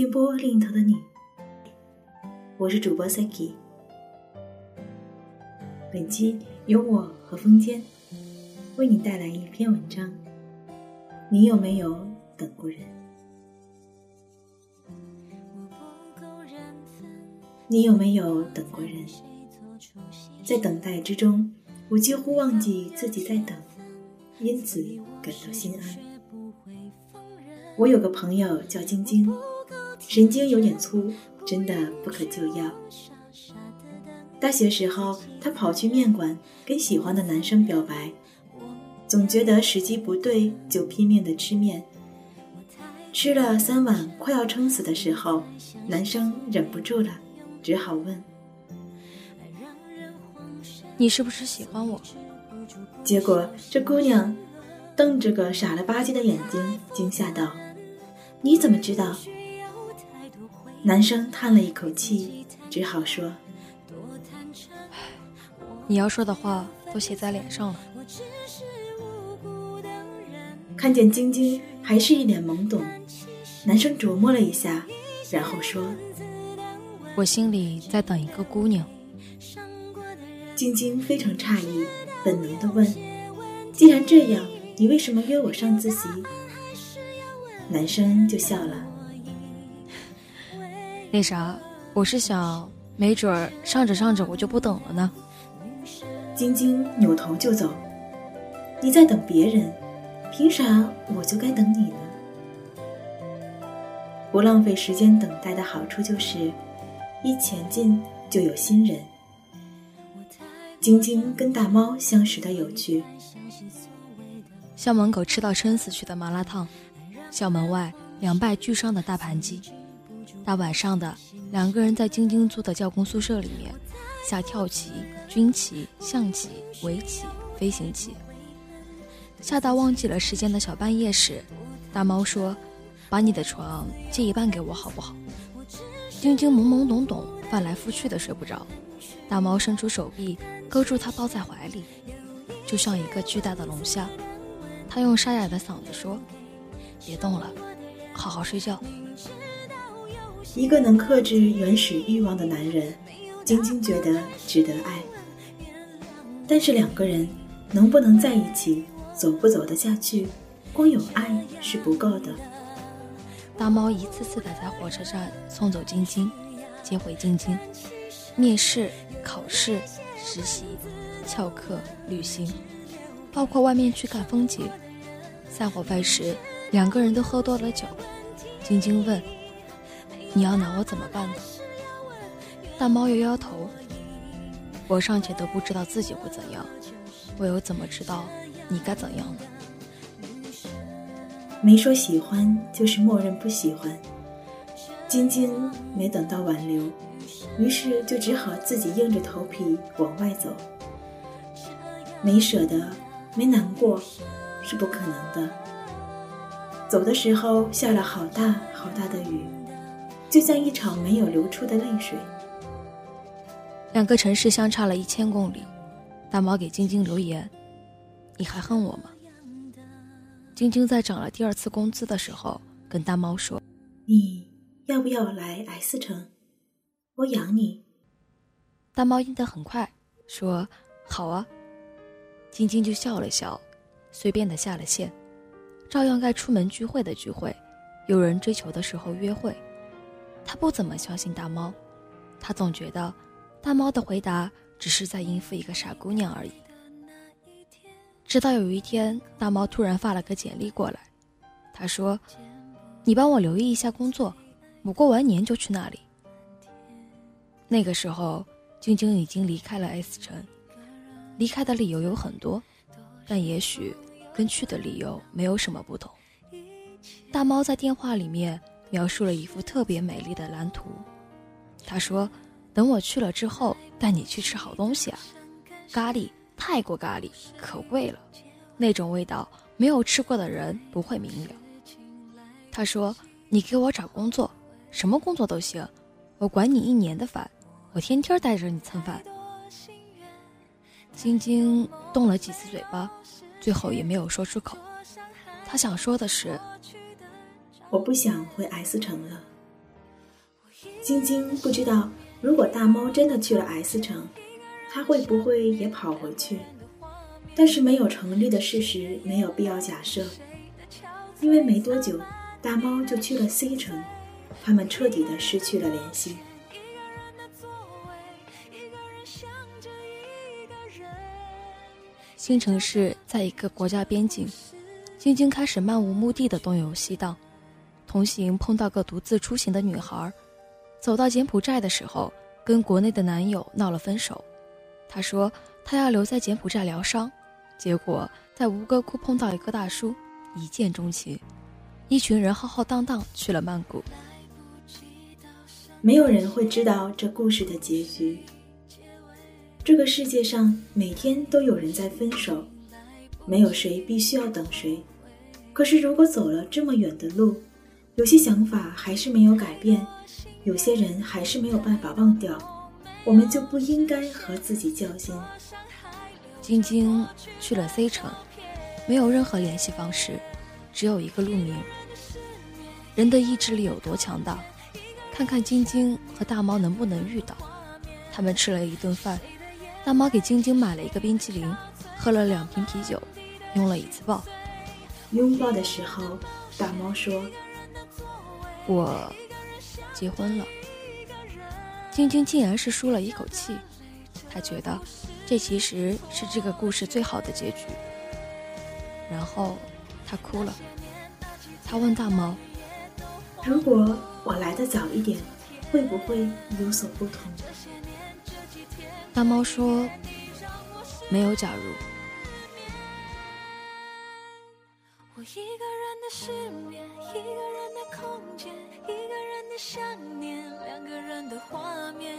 电波另一头的你，我是主播 Saki。本期由我和风间为你带来一篇文章。你有没有等过人？你有没有等过人？在等待之中，我几乎忘记自己在等，因此感到心安。我有个朋友叫晶晶，神经有点粗，真的不可救药。大学时候，她跑去面馆跟喜欢的男生表白，总觉得时机不对，就拼命的吃面。吃了三碗，快要撑死的时候，男生忍不住了。只好问：“你是不是喜欢我？”结果这姑娘瞪着个傻了吧唧的眼睛，惊吓道：“你怎么知道？”男生叹了一口气，只好说：“你要说的话都写在脸上了。”看见晶晶还是一脸懵懂，男生琢磨了一下，然后说。我心里在等一个姑娘。晶晶非常诧异，本能的问：“既然这样，你为什么约我上自习？”男生就笑了：“那啥，我是想，没准儿上着上着我就不等了呢。”晶晶扭头就走：“你在等别人，凭啥我就该等你呢？”不浪费时间等待的好处就是。一前进就有新人。晶晶跟大猫相识的有趣。校门口吃到撑死去的麻辣烫，校门外两败俱伤的大盘鸡。大晚上的，两个人在晶晶租的教工宿舍里面下跳棋、军棋、象棋、围棋、飞行棋。下到忘记了时间的小半夜时，大猫说：“把你的床借一半给我好不好？”晶晶懵懵懂懂，翻来覆去的睡不着。大猫伸出手臂，勾住她，抱在怀里，就像一个巨大的龙虾。他用沙哑的嗓子说：“别动了，好好睡觉。”一个能克制原始欲望的男人，晶晶觉得值得爱。但是两个人能不能在一起，走不走得下去，光有爱是不够的。大猫一次次的在火车站送走晶晶，接回晶晶。面试、考试、实习、翘课、旅行，包括外面去看风景。散伙饭时，两个人都喝多了酒。晶晶问：“你要拿我怎么办呢？”大猫摇摇头：“我尚且都不知道自己会怎样，我又怎么知道你该怎样呢？”没说喜欢，就是默认不喜欢。晶晶没等到挽留，于是就只好自己硬着头皮往外走。没舍得，没难过，是不可能的。走的时候下了好大好大的雨，就像一场没有流出的泪水。两个城市相差了一千公里，大毛给晶晶留言：“你还恨我吗？”晶晶在涨了第二次工资的时候，跟大猫说：“你要不要来 S 城？我养你。”大猫应得很快，说：“好啊。”晶晶就笑了笑，随便的下了线，照样该出门聚会的聚会，有人追求的时候约会。他不怎么相信大猫，他总觉得大猫的回答只是在应付一个傻姑娘而已。直到有一天，大猫突然发了个简历过来，他说：“你帮我留意一下工作，我过完年就去那里。”那个时候，晶晶已经离开了 S 城，离开的理由有很多，但也许跟去的理由没有什么不同。大猫在电话里面描述了一幅特别美丽的蓝图，他说：“等我去了之后，带你去吃好东西啊，咖喱。”泰国咖喱可贵了，那种味道没有吃过的人不会明了。他说：“你给我找工作，什么工作都行，我管你一年的饭，我天天带着你蹭饭。”晶晶动了几次嘴巴，最后也没有说出口。他想说的是：“我不想回 S 城了，晶晶不知道，如果大猫真的去了 S 城，它会不会也跑回去？但是没有成立的事实，没有必要假设。因为没多久，大猫就去了 C 城，他们彻底的失去了联系。新城市在一个国家边境，晶晶开始漫无目的的东游西荡，同行碰到个独自出行的女孩，走到柬埔寨的时候，跟国内的男友闹了分手。她说她要留在柬埔寨疗伤，结果在吴哥窟碰到一个大叔。一见钟情，一群人浩浩荡荡去了曼谷。没有人会知道这故事的结局。这个世界上每天都有人在分手，没有谁必须要等谁。可是如果走了这么远的路，有些想法还是没有改变，有些人还是没有办法忘掉，我们就不应该和自己较劲。晶晶去了 C 城。没有任何联系方式，只有一个路名。人的意志力有多强大？看看晶晶和大猫能不能遇到。他们吃了一顿饭，大猫给晶晶买了一个冰淇淋，喝了两瓶啤酒，拥了一次抱。拥抱的时候，大猫说：“我结婚了。”晶晶竟然是舒了一口气，她觉得这其实是这个故事最好的结局。然后，她哭了。他问大猫：“如果我来的早一点，会不会有所不同？”大猫说：“没有假如。”画面，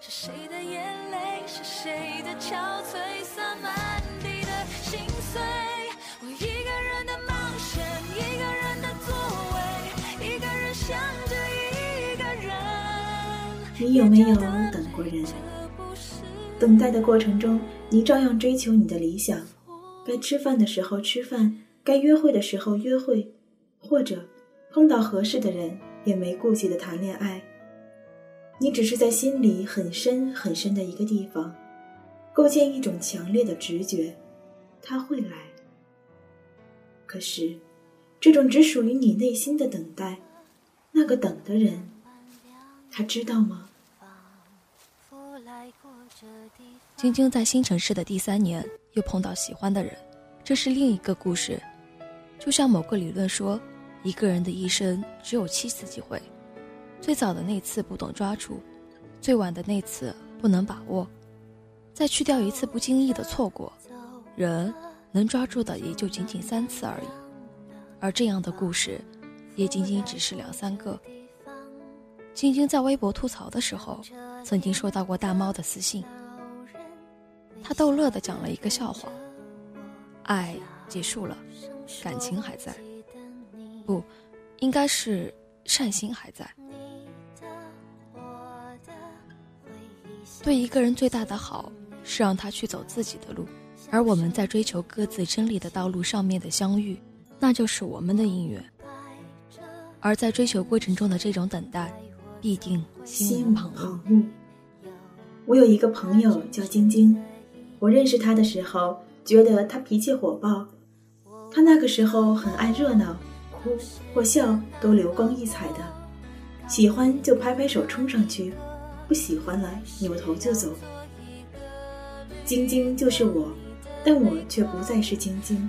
是谁的眼泪，是谁的憔悴，洒满地的心碎。我一个人的冒险，一个人的座位，一个人想着一个人你有没有等过人？等待的过程中，你照样追求你的理想，该吃饭的时候吃饭，该约会的时候约会，或者碰到合适的人也没顾忌的谈恋爱。你只是在心里很深很深的一个地方，构建一种强烈的直觉，他会来。可是，这种只属于你内心的等待，那个等的人。他知道吗？晶晶在新城市的第三年又碰到喜欢的人，这是另一个故事。就像某个理论说，一个人的一生只有七次机会，最早的那次不懂抓住，最晚的那次不能把握，再去掉一次不经意的错过，人能抓住的也就仅仅三次而已。而这样的故事，也仅仅只是两三个。晶晶在微博吐槽的时候，曾经收到过大猫的私信。他逗乐的讲了一个笑话：爱结束了，感情还在，不，应该是善心还在。对一个人最大的好，是让他去走自己的路，而我们在追求各自真理的道路上面的相遇，那就是我们的姻缘。而在追求过程中的这种等待。必定心无旁骛。我有一个朋友叫晶晶，我认识她的时候，觉得她脾气火爆。她那个时候很爱热闹，哭或笑都流光溢彩的，喜欢就拍拍手冲上去，不喜欢了扭头就走。晶晶就是我，但我却不再是晶晶。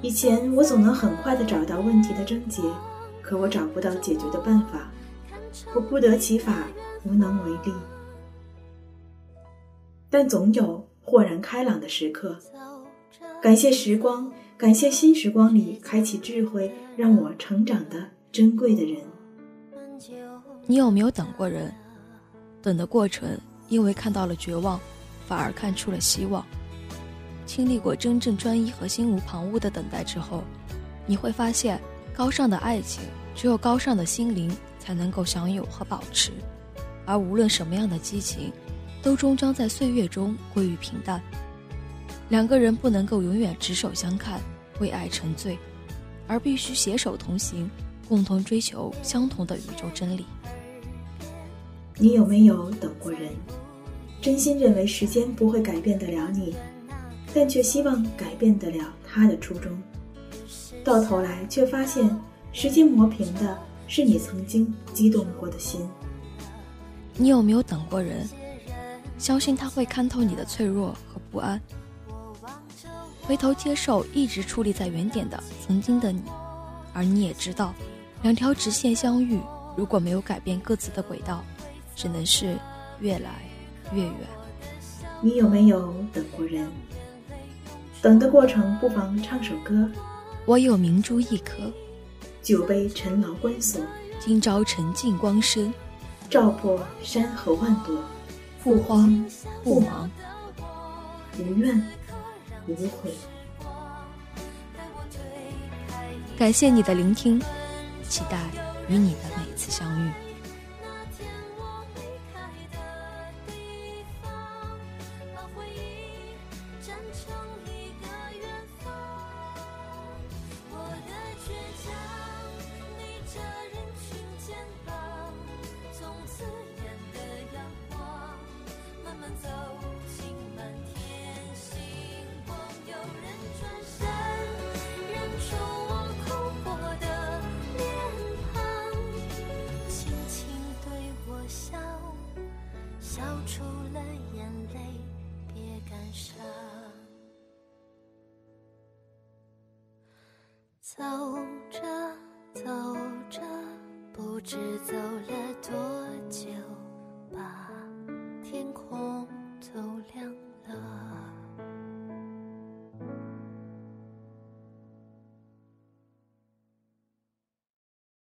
以前我总能很快的找到问题的症结，可我找不到解决的办法。我不得其法，无能为力，但总有豁然开朗的时刻。感谢时光，感谢新时光里开启智慧、让我成长的珍贵的人。你有没有等过人？等的过程，因为看到了绝望，反而看出了希望。经历过真正专一和心无旁骛的等待之后，你会发现，高尚的爱情，只有高尚的心灵。才能够享有和保持，而无论什么样的激情，都终将在岁月中归于平淡。两个人不能够永远执手相看，为爱沉醉，而必须携手同行，共同追求相同的宇宙真理。你有没有等过人？真心认为时间不会改变得了你，但却希望改变得了他的初衷。到头来却发现，时间磨平的是你曾经激动过的心。你有没有等过人？相信他会看透你的脆弱和不安，回头接受一直矗立在原点的曾经的你。而你也知道，两条直线相遇，如果没有改变各自的轨道，只能是越来越远。你有没有等过人？等的过程，不妨唱首歌。我有明珠一颗，酒杯陈劳关锁。今朝沉浸光深，照破山河万朵。不慌不忙，无怨无悔。感谢你的聆听，期待与你的每次相遇。这人群肩膀，从刺眼的阳光，慢慢走进满天星光，有人转身，认出我哭过的脸庞，轻轻对我笑，笑出了眼泪，别感伤。走。知走了多久，